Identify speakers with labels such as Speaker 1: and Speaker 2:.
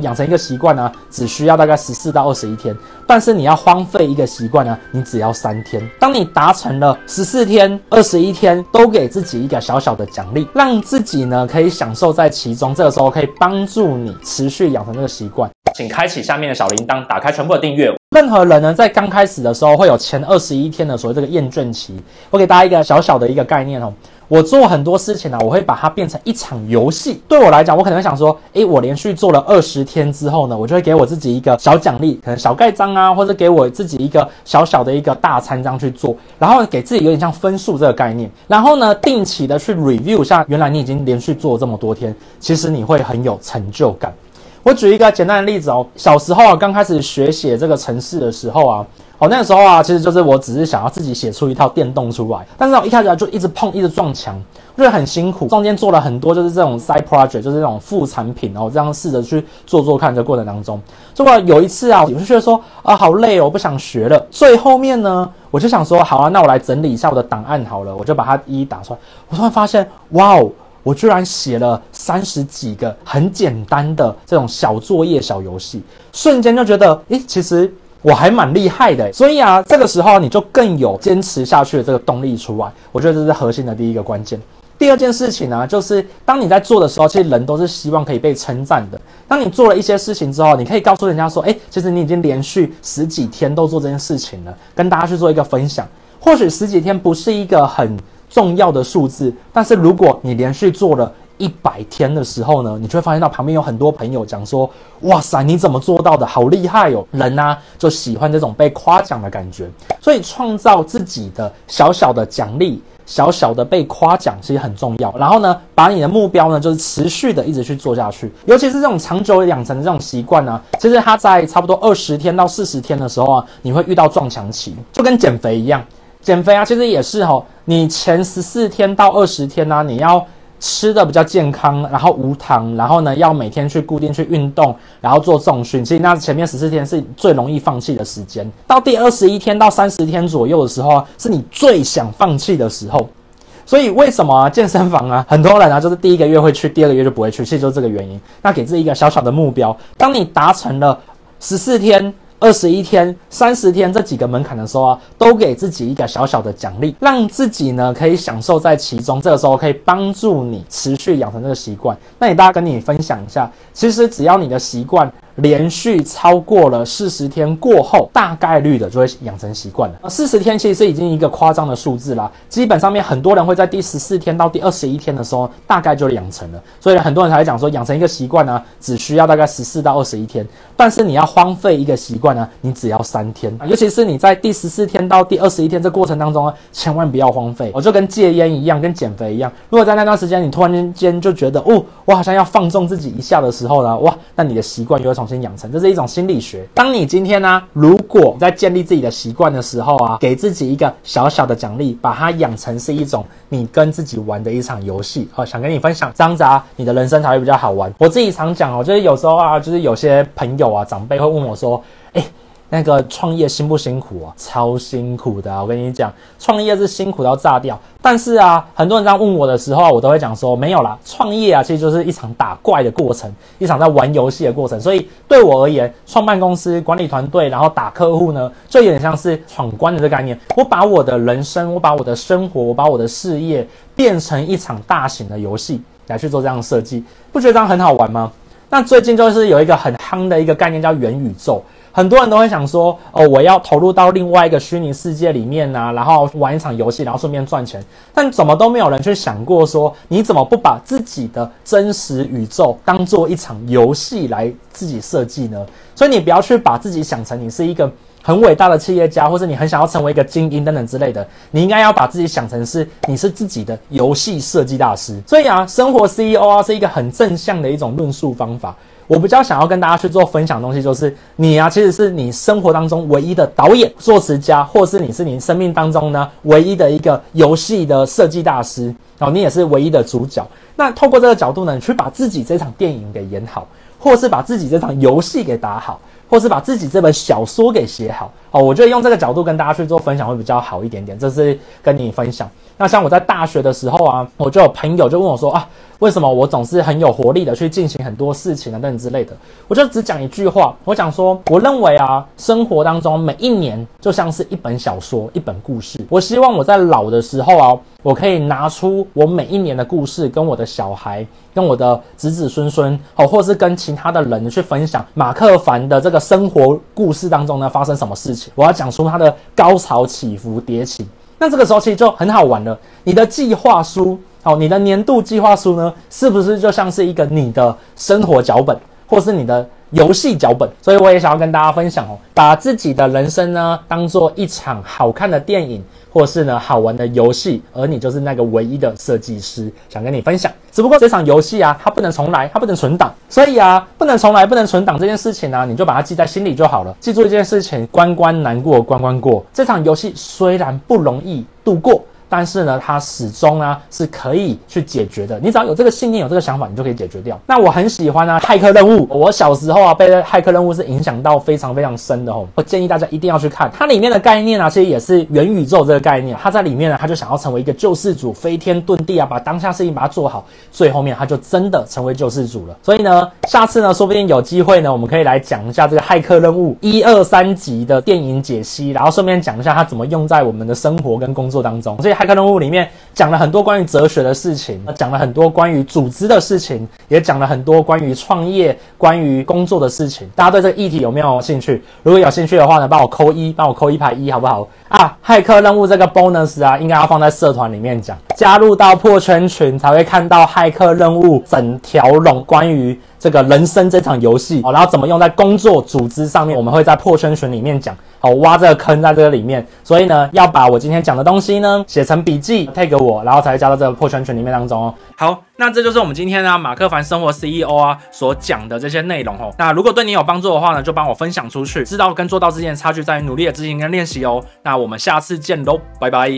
Speaker 1: 养成一个习惯呢，只需要大概十四到二十一天，但是你要荒废一个习惯呢，你只要三天。当你达成了十四天、二十一天，都给自己一个小小的奖励，让自己呢可以享受在其中。这个时候可以帮助你持续养成这个习惯。请开启下面的小铃铛，打开全部的订阅。任何人呢，在刚开始的时候会有前二十一天的所谓这个厌倦期。我给大家一个小小的一个概念哦。我做很多事情呢，我会把它变成一场游戏。对我来讲，我可能会想说，诶，我连续做了二十天之后呢，我就会给我自己一个小奖励，可能小盖章啊，或者给我自己一个小小的一个大餐这样去做，然后给自己有点像分数这个概念。然后呢，定期的去 review 一下，原来你已经连续做了这么多天，其实你会很有成就感。我举一个简单的例子哦，小时候啊，刚开始学写这个程式的时候啊。哦，那个时候啊，其实就是我只是想要自己写出一套电动出来，但是我一开始就一直碰，一直撞墙，我觉得很辛苦。中间做了很多就是这种 side project，就是这种副产品，然后这样试着去做做看。这过程当中，结果有一次啊，我就觉得说啊，好累哦，我不想学了。最后面呢，我就想说，好啊，那我来整理一下我的档案好了，我就把它一一打出来。我突然发现，哇哦，我居然写了三十几个很简单的这种小作业、小游戏，瞬间就觉得，诶，其实。我还蛮厉害的，所以啊，这个时候你就更有坚持下去的这个动力出来。我觉得这是核心的第一个关键。第二件事情呢，就是当你在做的时候，其实人都是希望可以被称赞的。当你做了一些事情之后，你可以告诉人家说：“诶，其实你已经连续十几天都做这件事情了。”跟大家去做一个分享。或许十几天不是一个很重要的数字，但是如果你连续做了，一百天的时候呢，你就会发现到旁边有很多朋友讲说：“哇塞，你怎么做到的？好厉害哦！”人呢、就喜欢这种被夸奖的感觉，所以创造自己的小小的奖励、小小的被夸奖其实很重要。然后呢，把你的目标呢就是持续的一直去做下去，尤其是这种长久养成的这种习惯呢，其实它在差不多二十天到四十天的时候啊，你会遇到撞墙期，就跟减肥一样。减肥啊，其实也是哦，你前十四天到二十天呢、你要。吃的比较健康，然后无糖，然后呢，要每天去固定去运动，然后做重训。其实那前面十四天是最容易放弃的时间，到第二十一天到三十天左右的时候啊，是你最想放弃的时候。所以为什么，健身房啊，很多人啊，就是第一个月会去，第二个月就不会去，其实就是这个原因。那给自己一个小小的目标，当你达成了十四天。二十一天、三十天这几个门槛的时候啊，都给自己一个小小的奖励，让自己呢可以享受在其中。这个时候可以帮助你持续养成这个习惯。那你大家跟你分享一下，其实只要你的习惯。连续超过了四十天过后，大概率的就会养成习惯了。四十天其实是已经一个夸张的数字啦，基本上面很多人会在第十四天到第二十一天的时候，大概就养成了。所以很多人才会讲说，养成一个习惯呢，只需要大概十四到二十一天。但是你要荒废一个习惯呢，你只要三天。尤其是你在第十四天到第二十一天这过程当中呢，千万不要荒废。我就跟戒烟一样，跟减肥一样。如果在那段时间你突然间就觉得，哦，我好像要放纵自己一下的时候呢，哇，那你的习惯就会重新养成，这是一种心理学。当你今天呢、如果在建立自己的习惯的时候啊，给自己一个小小的奖励，把它养成是一种你跟自己玩的一场游戏。好，想跟你分享，这样子啊，你的人生才会比较好玩。我自己常讲哦，就是有时候啊，就是有些朋友啊，长辈会问我说，诶。那个创业辛不辛苦啊？超辛苦的啊！我跟你讲，创业是辛苦到炸掉。但是啊，很多人在问我的时候，我都会讲说没有啦。创业啊，其实就是一场打怪的过程，一场在玩游戏。的过程。所以对我而言，创办公司、管理团队，然后打客户呢，就有点像是闯关的这个概念。我把我的人生，我把我的生活，我把我的事业变成一场大型的游戏。来去做这样的设计，不觉得这样很好玩吗？那最近就是有一个很夯的一个概念叫元宇宙。很多人都会想说，哦，我要投入到另外一个虚拟世界里面啊，然后玩一场游戏，然后顺便赚钱。但怎么都没有人去想过说，你怎么不把自己的真实宇宙当做一场游戏来自己设计呢？所以你不要去把自己想成你是一个很伟大的企业家，或者你很想要成为一个精英等等之类的。你应该要把自己想成是你是自己的游戏设计大师。所以啊，生活 CEO 啊是一个很正向的一种论述方法。我比较想要跟大家去做分享的东西，就是你啊，其实是你生活当中唯一的导演、作词家，或是你是你生命当中呢唯一的一个游戏的设计大师，然后你也是唯一的主角。那透过这个角度呢，你去把自己这场电影给演好，或是把自己这场游戏给打好，或是把自己这本小说给写好。哦，我觉得用这个角度跟大家去做分享会比较好一点点。这是跟你分享。那像我在大学的时候啊，我就有朋友就问我说啊，为什么我总是很有活力的去进行很多事情啊等等之类的？我就只讲一句话，我讲说，我认为啊，生活当中每一年就像是一本小说，一本故事。我希望我在老的时候啊，我可以拿出我每一年的故事，跟我的小孩，跟我的子子孙孙，哦，或是跟其他的人去分享马克凡的这个生活故事当中呢，发生什么事情。我要讲出它的高潮起伏迭起。那这个时候其实就很好玩了。你的计划书，哦，你的年度计划书呢，是不是就像是一个你的生活脚本，或是你的游戏脚本？所以我也想要跟大家分享哦，把自己的人生呢，当做一场好看的电影。或是呢，好玩的游戏，而你就是那个唯一的设计师，想跟你分享。只不过这场游戏啊，它不能重来，它不能存档，所以啊，不能重来，不能存档这件事情呢、你就把它记在心里就好了。记住一件事情，关关难过关关过。这场游戏虽然不容易度过。但是呢，它始终呢是可以去解决的。你只要有这个信念，有这个想法，你就可以解决掉。那我很喜欢啊，骇客任务。我小时候啊，被骇客任务是影响到非常非常深的哦。我建议大家一定要去看它里面的概念啊，其实也是元宇宙这个概念。他在里面呢，他就想要成为一个救世主，飞天遁地啊，把当下事情把它做好。最后面他就真的成为救世主了。所以呢，下次呢，说不定有机会呢，我们可以来讲一下这个骇客任务一二三集的电影解析，然后顺便讲一下它怎么用在我们的生活跟工作当中。所以骇客任务里面。讲了很多关于哲学的事情，讲了很多关于组织的事情，也讲了很多关于创业、关于工作的事情。大家对这个议题有没有兴趣？如果有兴趣的话呢，帮我扣一，帮我扣一排一，好不好？啊，骇客任务这个 bonus 啊，应该要放在社团里面讲，加入到破圈群才会看到骇客任务整条龙关于。这个人生这场游戏，好，然后怎么用在工作组织上面，我们会在破圈群里面讲，好，挖这个坑在这个里面，所以呢，要把我今天讲的东西呢写成笔记，tag 我，然后才会加到这个破圈群里面当中哦。好，那这就是我们今天呢马克凡生活 CEO 啊所讲的这些内容哦。那如果对你有帮助的话呢，就帮我分享出去。知道跟做到之间的差距在于努力的执行跟练习哦。那我们下次见喽，拜拜。